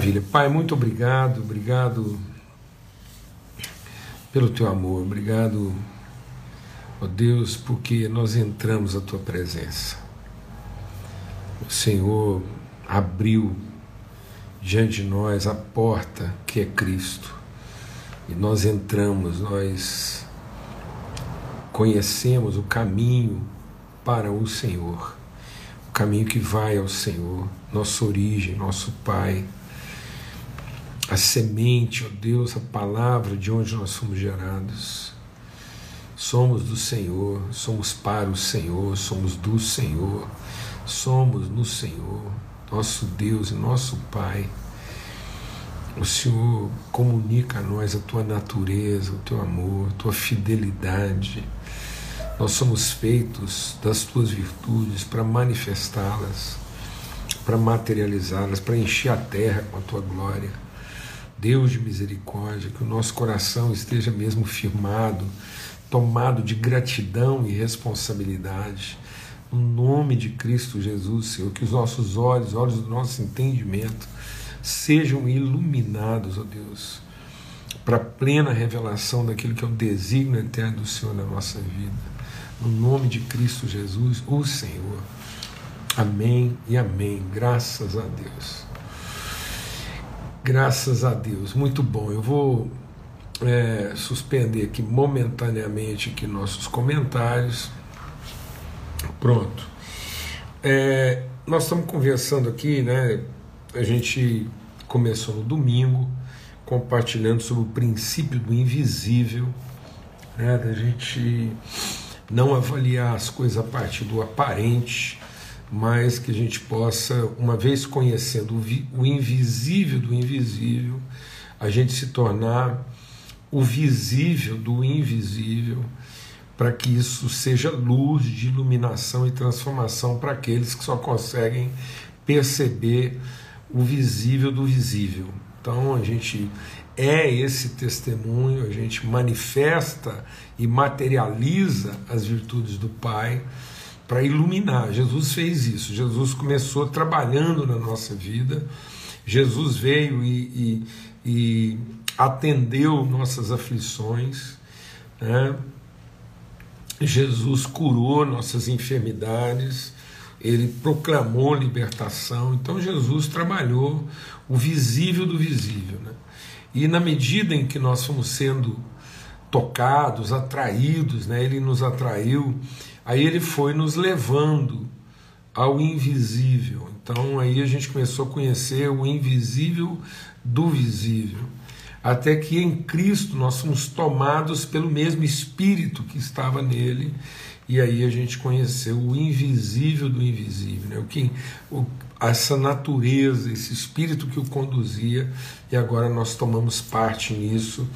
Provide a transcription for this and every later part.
Maravilha. Pai, muito obrigado, obrigado pelo teu amor, obrigado, ó Deus, porque nós entramos à tua presença. O Senhor abriu diante de nós a porta que é Cristo. E nós entramos, nós conhecemos o caminho para o Senhor, o caminho que vai ao Senhor, nossa origem, nosso Pai, a semente, ó Deus, a palavra de onde nós somos gerados. Somos do Senhor, somos para o Senhor, somos do Senhor, somos no Senhor, nosso Deus e nosso Pai. O Senhor comunica a nós a tua natureza, o teu amor, a tua fidelidade. Nós somos feitos das tuas virtudes para manifestá-las, para materializá-las, para encher a terra com a tua glória. Deus de misericórdia, que o nosso coração esteja mesmo firmado, tomado de gratidão e responsabilidade. No nome de Cristo Jesus, Senhor, que os nossos olhos, olhos do nosso entendimento, sejam iluminados, ó Deus, para a plena revelação daquilo que é o desígnio eterno do Senhor na nossa vida. No nome de Cristo Jesus, o Senhor. Amém e amém. Graças a Deus. Graças a Deus. Muito bom. Eu vou é, suspender aqui momentaneamente aqui nossos comentários. Pronto. É, nós estamos conversando aqui, né? A gente começou no domingo compartilhando sobre o princípio do invisível, né? Da gente não avaliar as coisas a partir do aparente, mas que a gente possa, uma vez conhecendo o invisível do invisível, a gente se tornar o visível do invisível, para que isso seja luz de iluminação e transformação para aqueles que só conseguem perceber o visível do visível. Então a gente é esse testemunho, a gente manifesta e materializa as virtudes do Pai para iluminar. Jesus fez isso. Jesus começou trabalhando na nossa vida. Jesus veio e, e, e atendeu nossas aflições. Né? Jesus curou nossas enfermidades. Ele proclamou libertação. Então Jesus trabalhou o visível do visível. Né? E na medida em que nós fomos sendo tocados, atraídos, né? ele nos atraiu Aí ele foi nos levando ao invisível. Então aí a gente começou a conhecer o invisível do visível. Até que em Cristo nós fomos tomados pelo mesmo Espírito que estava nele, e aí a gente conheceu o invisível do invisível, né? o que, o, essa natureza, esse Espírito que o conduzia, e agora nós tomamos parte nisso,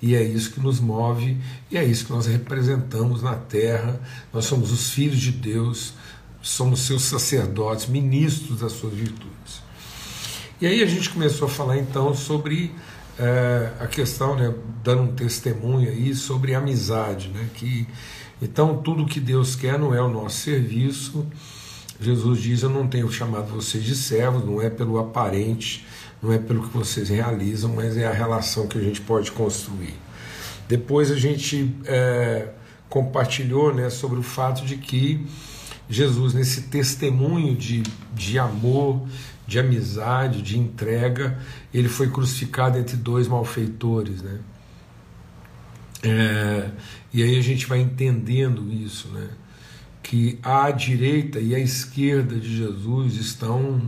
e é isso que nos move, e é isso que nós representamos na terra. Nós somos os filhos de Deus, somos seus sacerdotes, ministros das suas virtudes. E aí a gente começou a falar então sobre é, a questão, né, dando um testemunho aí sobre amizade, né, que então tudo que Deus quer não é o nosso serviço. Jesus diz: Eu não tenho chamado vocês de servos, não é pelo aparente, não é pelo que vocês realizam, mas é a relação que a gente pode construir. Depois a gente é, compartilhou né, sobre o fato de que Jesus, nesse testemunho de, de amor, de amizade, de entrega, ele foi crucificado entre dois malfeitores. Né? É, e aí a gente vai entendendo isso, né? Que à direita e à esquerda de Jesus estão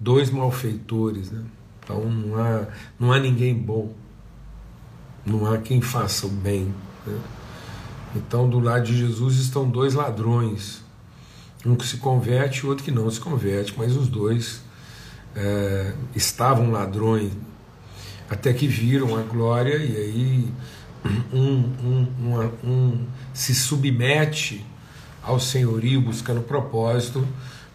dois malfeitores. Né? Então não há, não há ninguém bom, não há quem faça o bem. Né? Então do lado de Jesus estão dois ladrões, um que se converte e outro que não se converte, mas os dois é, estavam ladrões até que viram a glória e aí um, um, um, um se submete ao senhorio buscando propósito,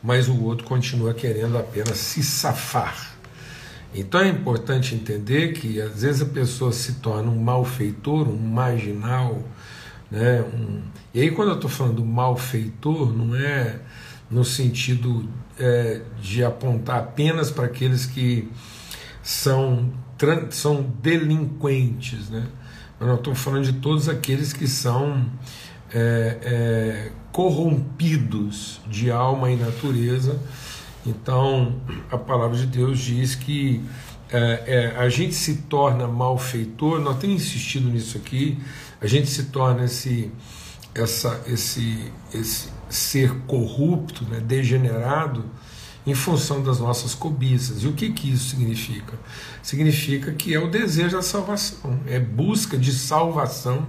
mas o outro continua querendo apenas se safar então é importante entender que às vezes a pessoa se torna um malfeitor, um marginal, né? Um... e aí quando eu estou falando malfeitor, não é no sentido é, de apontar apenas para aqueles que são, são delinquentes, né? Mas nós estamos falando de todos aqueles que são é, é, corrompidos de alma e natureza. Então, a palavra de Deus diz que é, é, a gente se torna malfeitor, nós temos insistido nisso aqui, a gente se torna esse, essa, esse, esse ser corrupto, né, degenerado, em função das nossas cobiças. E o que, que isso significa? Significa que é o desejo da salvação, é busca de salvação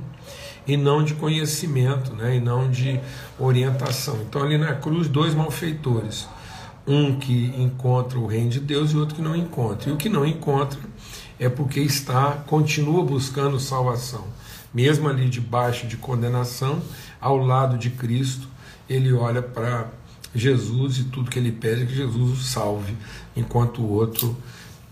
e não de conhecimento, né, e não de orientação. Então, ali na cruz, dois malfeitores. Um que encontra o reino de Deus e outro que não encontra. E o que não encontra é porque está, continua buscando salvação. Mesmo ali debaixo de condenação, ao lado de Cristo, ele olha para Jesus e tudo que ele pede é que Jesus o salve, enquanto o outro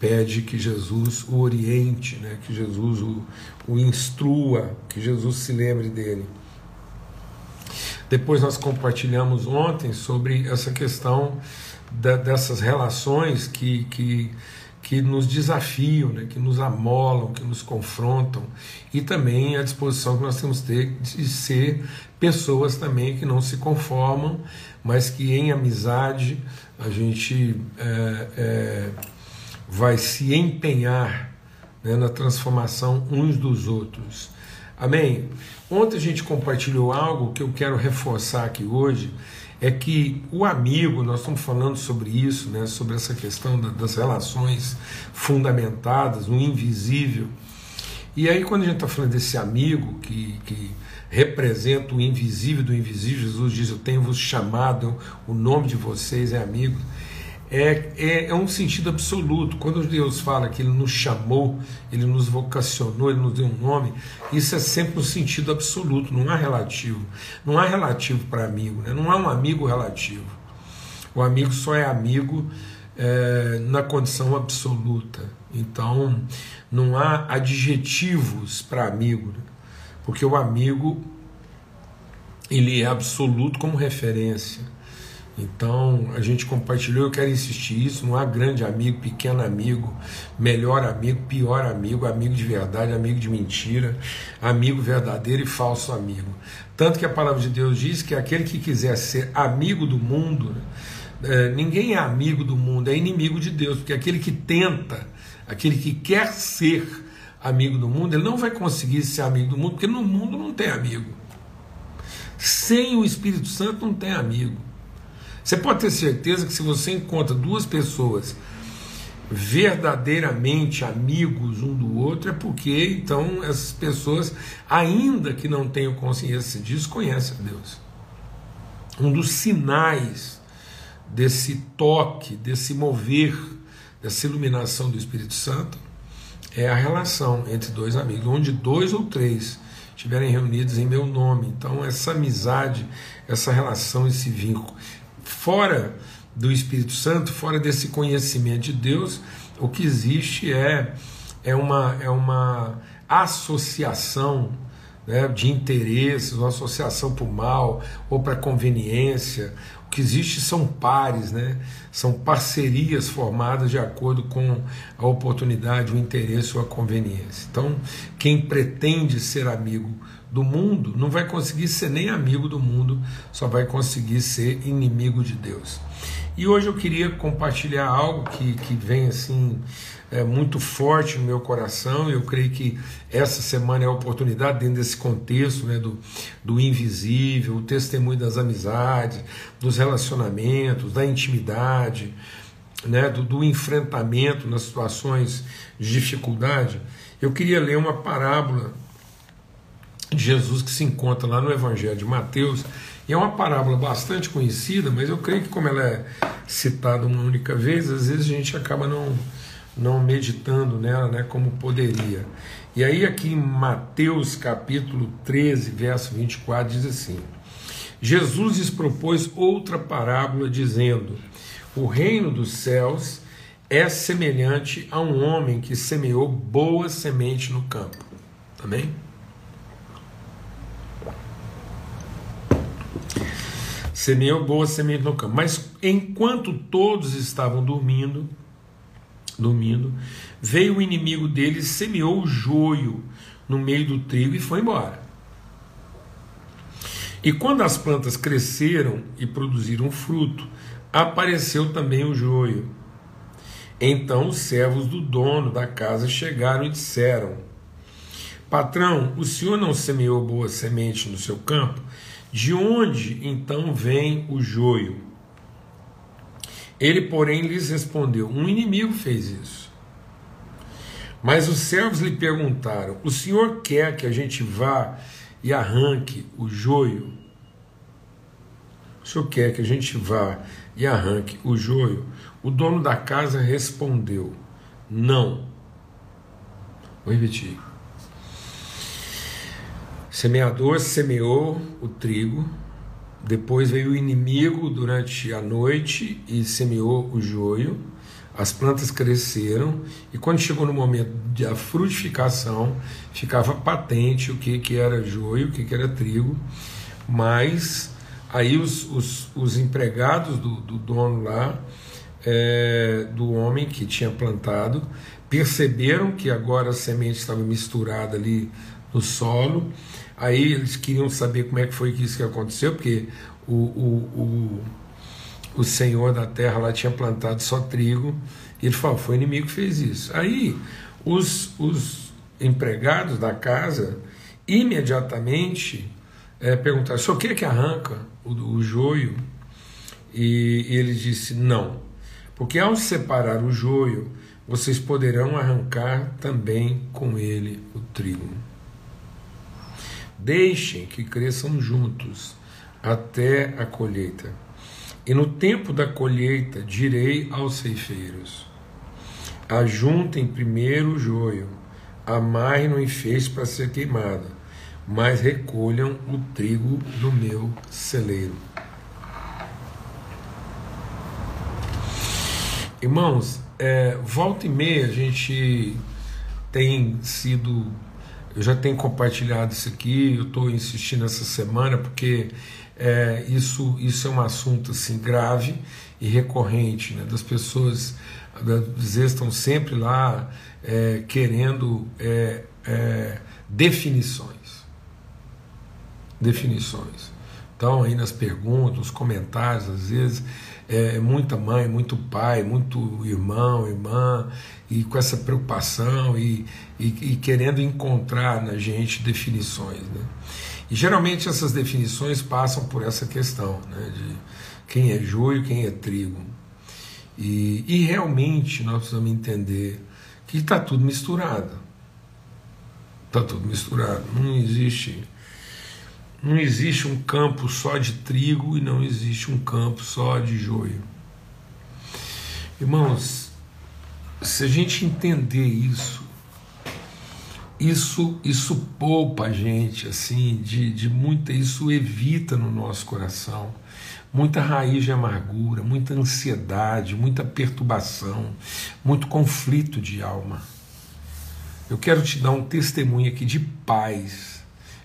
pede que Jesus o oriente, né? que Jesus o, o instrua, que Jesus se lembre dele. Depois nós compartilhamos ontem sobre essa questão da, dessas relações que, que, que nos desafiam, né, que nos amolam, que nos confrontam, e também a disposição que nós temos de ter de ser pessoas também que não se conformam, mas que em amizade a gente é, é, vai se empenhar né, na transformação uns dos outros. Amém? Ontem a gente compartilhou algo que eu quero reforçar aqui hoje, é que o amigo, nós estamos falando sobre isso, né, sobre essa questão da, das relações fundamentadas, no invisível. E aí, quando a gente está falando desse amigo que, que representa o invisível do invisível, Jesus diz: Eu tenho-vos chamado, o nome de vocês é amigo é, é, é, um sentido absoluto. Quando Deus fala que Ele nos chamou, Ele nos vocacionou, Ele nos deu um nome, isso é sempre um sentido absoluto, não há relativo. Não há relativo para amigo, né? não há um amigo relativo. O amigo só é amigo é, na condição absoluta. Então, não há adjetivos para amigo, né? porque o amigo ele é absoluto como referência. Então a gente compartilhou, eu quero insistir isso, não há grande amigo, pequeno amigo, melhor amigo, pior amigo, amigo de verdade, amigo de mentira, amigo verdadeiro e falso amigo. Tanto que a palavra de Deus diz que aquele que quiser ser amigo do mundo, é, ninguém é amigo do mundo, é inimigo de Deus, porque aquele que tenta, aquele que quer ser amigo do mundo, ele não vai conseguir ser amigo do mundo, porque no mundo não tem amigo. Sem o Espírito Santo não tem amigo. Você pode ter certeza que se você encontra duas pessoas verdadeiramente amigos um do outro, é porque então essas pessoas, ainda que não tenham consciência disso, conhecem a Deus. Um dos sinais desse toque, desse mover, dessa iluminação do Espírito Santo é a relação entre dois amigos, onde dois ou três estiverem reunidos em meu nome. Então, essa amizade, essa relação, esse vínculo fora do Espírito Santo, fora desse conhecimento de Deus, o que existe é, é, uma, é uma associação né, de interesses, uma associação para o mal ou para conveniência. Que existe são pares, né, são parcerias formadas de acordo com a oportunidade, o interesse ou a conveniência. Então, quem pretende ser amigo do mundo não vai conseguir ser nem amigo do mundo, só vai conseguir ser inimigo de Deus. E hoje eu queria compartilhar algo que, que vem assim é, muito forte no meu coração. Eu creio que essa semana é a oportunidade, dentro desse contexto né, do, do invisível, o testemunho das amizades, dos relacionamentos, da intimidade, né, do, do enfrentamento nas situações de dificuldade. Eu queria ler uma parábola de Jesus que se encontra lá no Evangelho de Mateus. E é uma parábola bastante conhecida, mas eu creio que, como ela é citada uma única vez, às vezes a gente acaba não, não meditando nela né, como poderia. E aí, aqui em Mateus capítulo 13, verso 24, diz assim: Jesus lhes propôs outra parábola, dizendo: O reino dos céus é semelhante a um homem que semeou boa semente no campo. Amém? Semeou boa semente no campo. Mas enquanto todos estavam dormindo, dormindo, veio o inimigo deles, semeou o joio no meio do trigo e foi embora. E quando as plantas cresceram e produziram fruto, apareceu também o joio. Então os servos do dono da casa chegaram e disseram: Patrão, o senhor não semeou boa semente no seu campo? De onde então vem o joio? Ele, porém, lhes respondeu: Um inimigo fez isso. Mas os servos lhe perguntaram: O senhor quer que a gente vá e arranque o joio? O senhor quer que a gente vá e arranque o joio? O dono da casa respondeu: Não. Vou repetir. Semeador semeou o trigo, depois veio o inimigo durante a noite e semeou o joio. As plantas cresceram e quando chegou no momento da frutificação, ficava patente o que, que era joio, o que, que era trigo, mas aí os, os, os empregados do, do dono lá, é, do homem que tinha plantado, perceberam que agora a semente estava misturada ali no solo Aí eles queriam saber como é que foi que isso que aconteceu, porque o, o, o, o senhor da terra lá tinha plantado só trigo, e ele falou: foi o inimigo que fez isso. Aí os, os empregados da casa imediatamente é, perguntaram: o que é que arranca o, o joio? E, e ele disse: não, porque ao separar o joio, vocês poderão arrancar também com ele o trigo. Deixem que cresçam juntos até a colheita. E no tempo da colheita direi aos ceifeiros: Ajuntem primeiro o joio, amarrem no enfeite para ser queimado, mas recolham o trigo no meu celeiro. Irmãos, é, volta e meia a gente tem sido eu já tenho compartilhado isso aqui, eu estou insistindo essa semana porque é, isso, isso é um assunto assim grave e recorrente, né, das pessoas às vezes estão sempre lá é, querendo é, é, definições, definições. Então aí nas perguntas, nos comentários, às vezes é, muita mãe, muito pai, muito irmão, irmã, e com essa preocupação e, e, e querendo encontrar na gente definições. Né? E geralmente essas definições passam por essa questão né, de quem é joio, quem é trigo. E, e realmente nós precisamos entender que está tudo misturado. Está tudo misturado. Não existe não existe um campo só de trigo e não existe um campo só de joio. Irmãos, se a gente entender isso, isso isso poupa a gente assim de, de muita isso evita no nosso coração muita raiz de amargura, muita ansiedade, muita perturbação, muito conflito de alma. Eu quero te dar um testemunho aqui de paz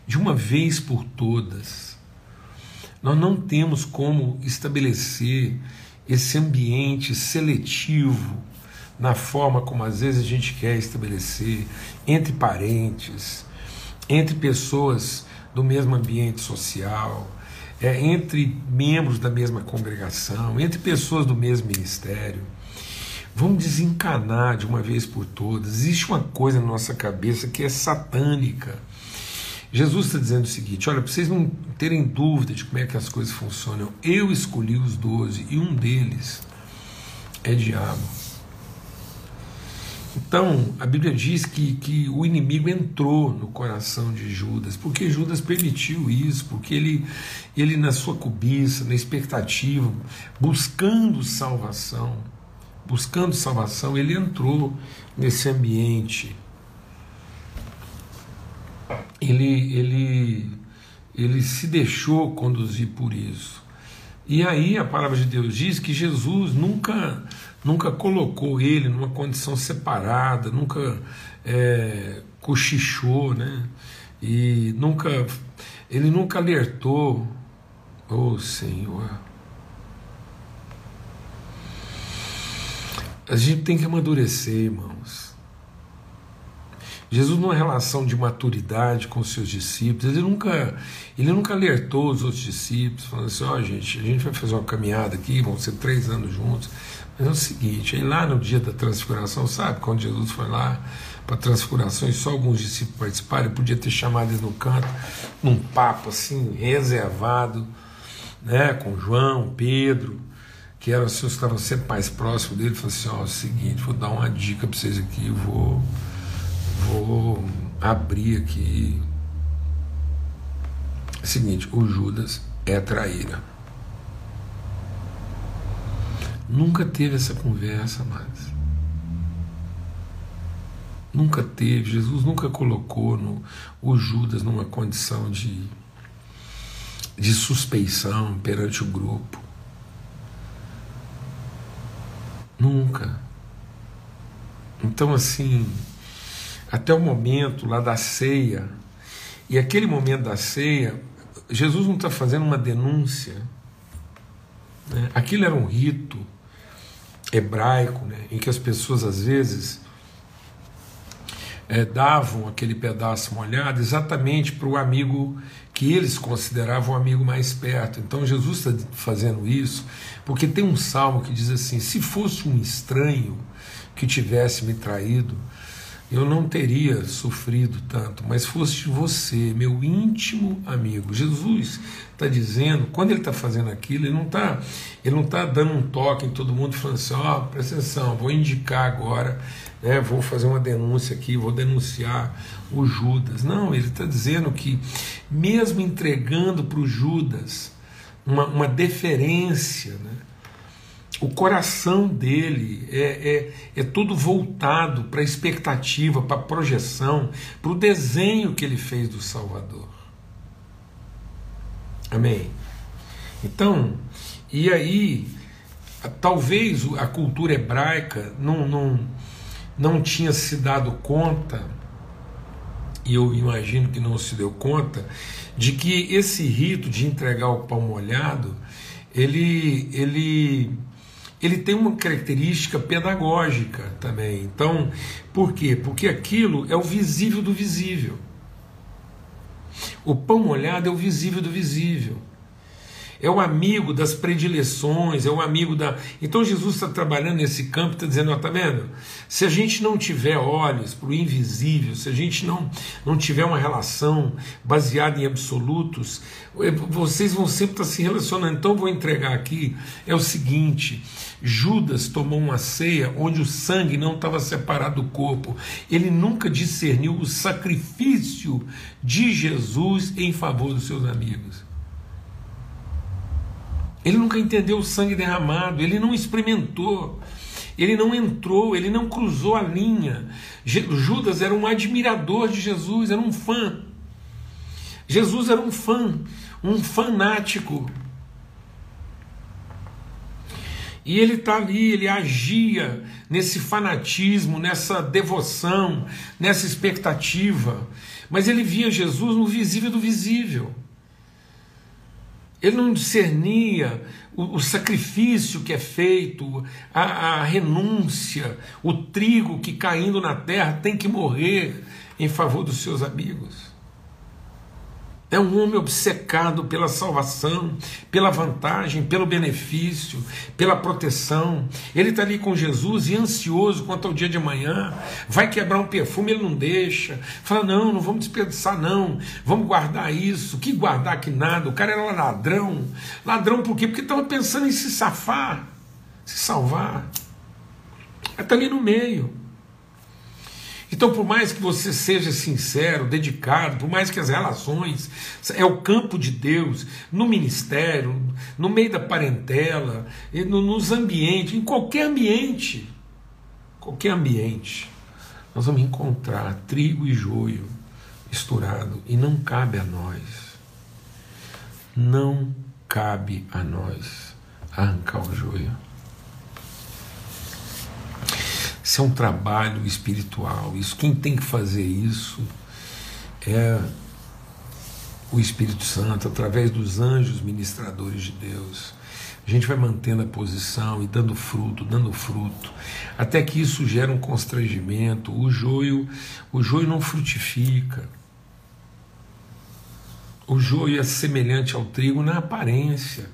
de uma vez por todas. Nós não temos como estabelecer esse ambiente seletivo na forma como às vezes a gente quer estabelecer entre parentes, entre pessoas do mesmo ambiente social, é, entre membros da mesma congregação, entre pessoas do mesmo ministério. Vamos desencanar de uma vez por todas. Existe uma coisa na nossa cabeça que é satânica Jesus está dizendo o seguinte: olha, para vocês não terem dúvida de como é que as coisas funcionam, eu escolhi os doze e um deles é diabo. Então, a Bíblia diz que, que o inimigo entrou no coração de Judas, porque Judas permitiu isso, porque ele, ele na sua cobiça, na expectativa, buscando salvação, buscando salvação, ele entrou nesse ambiente ele, ele, ele se deixou conduzir por isso. E aí a palavra de Deus diz que Jesus nunca, nunca colocou ele numa condição separada, nunca é, cochichou, né? E nunca, ele nunca alertou, oh Senhor. A gente tem que amadurecer, irmãos. Jesus, numa relação de maturidade com os seus discípulos, ele nunca, ele nunca alertou os outros discípulos, falando assim: ó, oh, gente, a gente vai fazer uma caminhada aqui, vão ser três anos juntos. Mas é o seguinte: aí lá no dia da transfiguração, sabe, quando Jesus foi lá para a transfiguração e só alguns discípulos participaram, ele podia ter chamado eles no canto, num papo assim, reservado, né, com João, Pedro, que eram assim, os que estavam sempre mais próximos dele, falou assim: ó, é o seguinte, vou dar uma dica para vocês aqui, vou Vou abrir aqui. É seguinte, o Judas é traíra. Nunca teve essa conversa mais. Nunca teve, Jesus nunca colocou no, o Judas numa condição de, de suspeição perante o grupo. Nunca. Então, assim, até o momento lá da ceia. E aquele momento da ceia, Jesus não está fazendo uma denúncia. Né? Aquilo era um rito hebraico, né? em que as pessoas às vezes é, davam aquele pedaço molhado exatamente para o amigo que eles consideravam o amigo mais perto. Então Jesus está fazendo isso porque tem um salmo que diz assim: se fosse um estranho que tivesse me traído, eu não teria sofrido tanto, mas fosse você, meu íntimo amigo. Jesus está dizendo, quando ele está fazendo aquilo, ele não está ele não tá dando um toque em todo mundo falando assim, ó, oh, presta atenção, vou indicar agora, né, vou fazer uma denúncia aqui, vou denunciar o Judas. Não, ele está dizendo que mesmo entregando para o Judas uma, uma deferência, né, o coração dele é, é, é todo voltado para a expectativa, para a projeção, para o desenho que ele fez do Salvador. Amém? Então, e aí, talvez a cultura hebraica não, não, não tinha se dado conta, e eu imagino que não se deu conta, de que esse rito de entregar o pão molhado, ele, ele ele tem uma característica pedagógica também. Então, por quê? Porque aquilo é o visível do visível. O pão molhado é o visível do visível. É o amigo das predileções, é o amigo da. Então Jesus está trabalhando nesse campo, está dizendo: ó, tá vendo? Se a gente não tiver olhos para o invisível, se a gente não, não tiver uma relação baseada em absolutos, eh, vocês vão sempre estar se relacionando. Então, vou entregar aqui: é o seguinte, Judas tomou uma ceia onde o sangue não estava separado do corpo. Ele nunca discerniu o sacrifício de Jesus em favor dos seus amigos. Ele nunca entendeu o sangue derramado, ele não experimentou, ele não entrou, ele não cruzou a linha. Judas era um admirador de Jesus, era um fã. Jesus era um fã, um fanático E ele está ali, ele agia nesse fanatismo, nessa devoção, nessa expectativa. Mas ele via Jesus no visível do visível. Ele não discernia o, o sacrifício que é feito, a, a renúncia, o trigo que caindo na terra tem que morrer em favor dos seus amigos. É um homem obcecado pela salvação, pela vantagem, pelo benefício, pela proteção. Ele está ali com Jesus e ansioso quanto ao dia de amanhã. Vai quebrar um perfume, ele não deixa. Fala: não, não vamos desperdiçar, não. Vamos guardar isso. Que guardar que nada. O cara era ladrão. Ladrão por quê? Porque estava pensando em se safar, se salvar. Está ali no meio. Então, por mais que você seja sincero, dedicado, por mais que as relações é o campo de Deus, no ministério, no meio da parentela, nos ambientes, em qualquer ambiente, qualquer ambiente, nós vamos encontrar trigo e joio misturado e não cabe a nós, não cabe a nós arrancar o joio. Isso é um trabalho espiritual. Isso quem tem que fazer isso é o Espírito Santo através dos anjos ministradores de Deus. A gente vai mantendo a posição e dando fruto, dando fruto, até que isso gera um constrangimento. O joio, o joio não frutifica. O joio é semelhante ao trigo na aparência.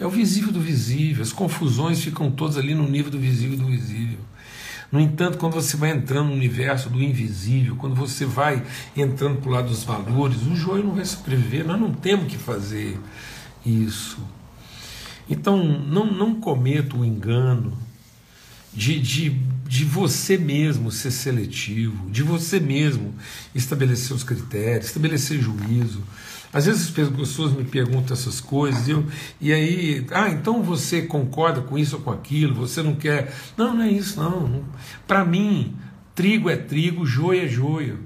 É o visível do visível. As confusões ficam todas ali no nível do visível do visível. No entanto, quando você vai entrando no universo do invisível, quando você vai entrando para o lado dos valores, o joio não vai sobreviver. Nós não temos que fazer isso. Então, não, não cometa o engano de, de, de você mesmo ser seletivo, de você mesmo estabelecer os critérios, estabelecer juízo. Às vezes as pessoas me perguntam essas coisas eu, e aí, ah, então você concorda com isso ou com aquilo, você não quer. Não, não é isso, não. Para mim, trigo é trigo, joio é joio.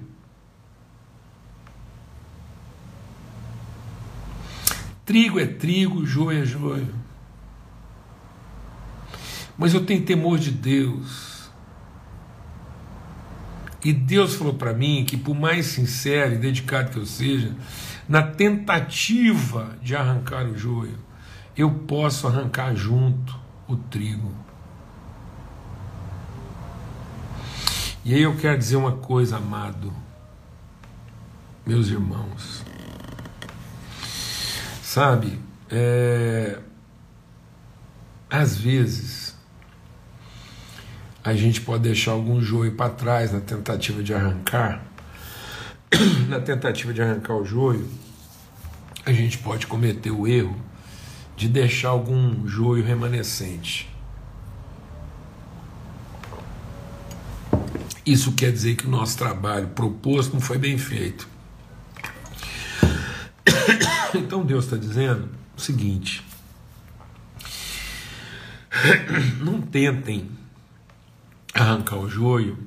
Trigo é trigo, joio é joio. Mas eu tenho temor de Deus. E Deus falou para mim que, por mais sincero e dedicado que eu seja, na tentativa de arrancar o joio, eu posso arrancar junto o trigo. E aí eu quero dizer uma coisa, amado, meus irmãos. Sabe, é, às vezes a gente pode deixar algum joio para trás na tentativa de arrancar na tentativa de arrancar o joio, a gente pode cometer o erro de deixar algum joio remanescente. Isso quer dizer que o nosso trabalho proposto não foi bem feito. Então Deus está dizendo o seguinte: não tentem arrancar o joio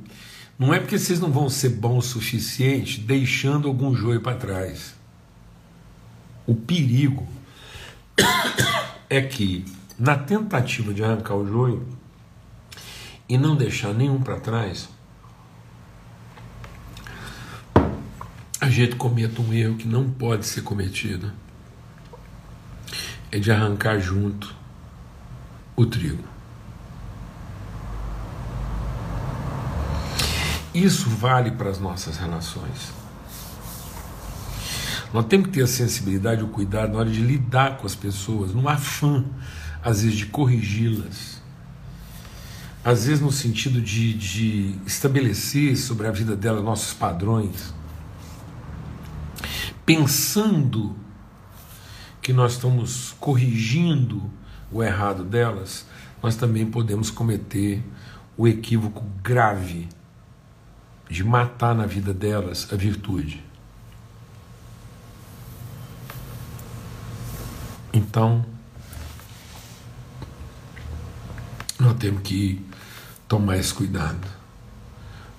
não é porque vocês não vão ser bons o suficiente deixando algum joio para trás. O perigo é que, na tentativa de arrancar o joio e não deixar nenhum para trás, a gente cometa um erro que não pode ser cometido. É de arrancar junto o trigo. Isso vale para as nossas relações. Nós temos que ter a sensibilidade, o cuidado na hora de lidar com as pessoas, no afã, às vezes, de corrigi-las. Às vezes, no sentido de, de estabelecer sobre a vida dela nossos padrões. Pensando que nós estamos corrigindo o errado delas, nós também podemos cometer o equívoco grave de matar na vida delas a virtude. Então, nós temos que tomar esse cuidado.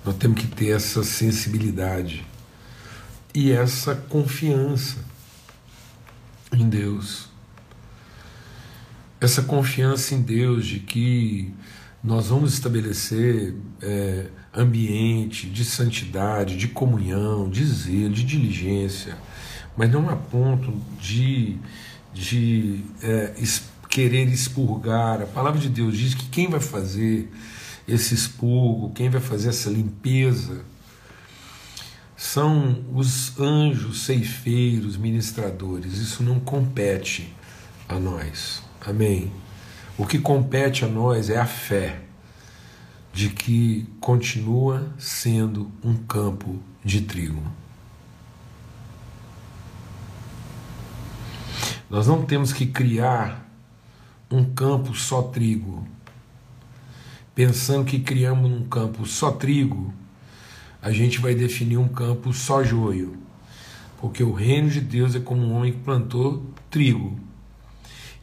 Nós temos que ter essa sensibilidade e essa confiança em Deus. Essa confiança em Deus de que nós vamos estabelecer é, ambiente de santidade, de comunhão, de zelo, de diligência, mas não a ponto de, de é, querer expurgar. A palavra de Deus diz que quem vai fazer esse expurgo, quem vai fazer essa limpeza, são os anjos ceifeiros, ministradores. Isso não compete a nós. Amém? O que compete a nós é a fé de que continua sendo um campo de trigo. Nós não temos que criar um campo só trigo. Pensando que criamos um campo só trigo, a gente vai definir um campo só joio. Porque o reino de Deus é como um homem que plantou trigo.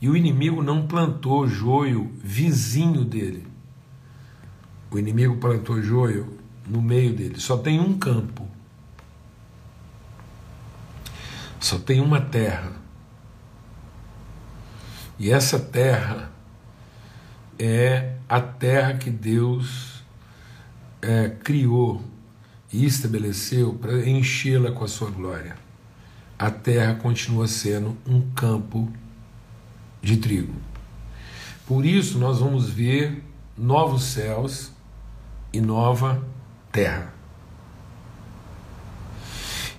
E o inimigo não plantou joio vizinho dele. O inimigo plantou joio no meio dele. Só tem um campo. Só tem uma terra. E essa terra é a terra que Deus é, criou e estabeleceu para enchê-la com a sua glória. A terra continua sendo um campo de trigo. Por isso nós vamos ver novos céus e nova terra.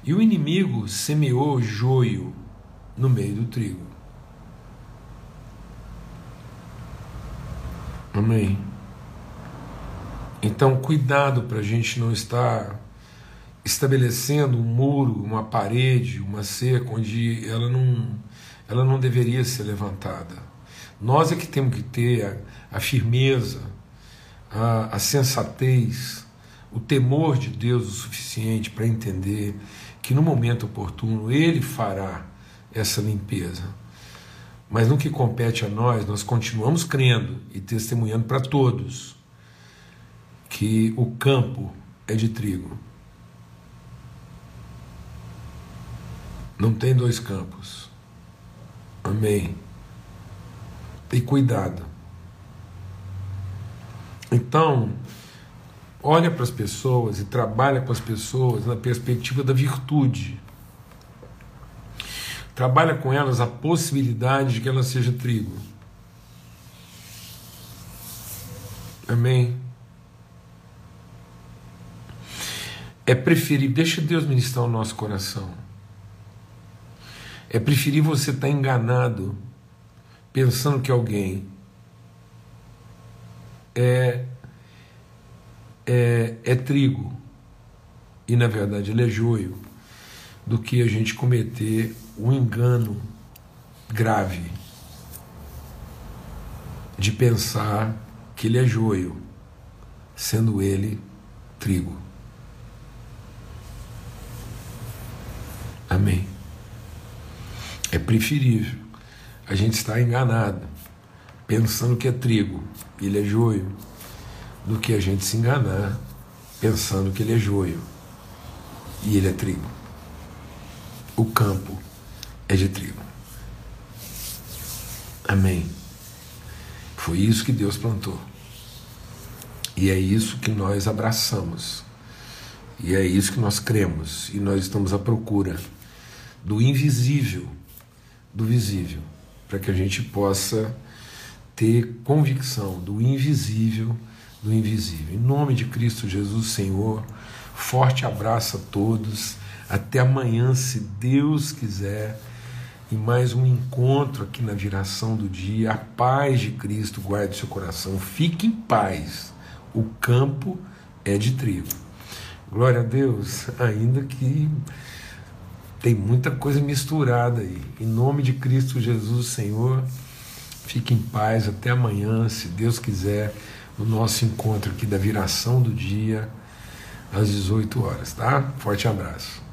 E o inimigo semeou joio no meio do trigo. Amém. Então, cuidado para a gente não estar estabelecendo um muro, uma parede, uma cerca onde ela não, ela não deveria ser levantada. Nós é que temos que ter a, a firmeza, a, a sensatez, o temor de Deus o suficiente para entender que no momento oportuno Ele fará essa limpeza. Mas no que compete a nós, nós continuamos crendo e testemunhando para todos que o campo é de trigo. Não tem dois campos. Amém. E cuidado. Então, olha para as pessoas e trabalha com as pessoas na perspectiva da virtude. Trabalha com elas a possibilidade de que ela seja trigo. Amém. É preferir, deixa Deus ministrar o nosso coração. É preferir você estar enganado, pensando que alguém é, é, é trigo e na verdade ele é joio, do que a gente cometer um engano grave de pensar que ele é joio, sendo ele trigo. Amém. É preferível a gente estar enganado, pensando que é trigo ele é joio, do que a gente se enganar pensando que ele é joio e ele é trigo. O campo é de trigo. Amém. Foi isso que Deus plantou. E é isso que nós abraçamos. E é isso que nós cremos. E nós estamos à procura do invisível, do visível, para que a gente possa ter convicção do invisível, do invisível. Em nome de Cristo Jesus, Senhor, forte abraço a todos. Até amanhã, se Deus quiser em mais um encontro aqui na viração do dia. A paz de Cristo guarde seu coração. Fique em paz. O campo é de trigo. Glória a Deus, ainda que tem muita coisa misturada aí. Em nome de Cristo Jesus, Senhor, fique em paz até amanhã, se Deus quiser, no nosso encontro aqui da viração do dia às 18 horas, tá? Forte abraço.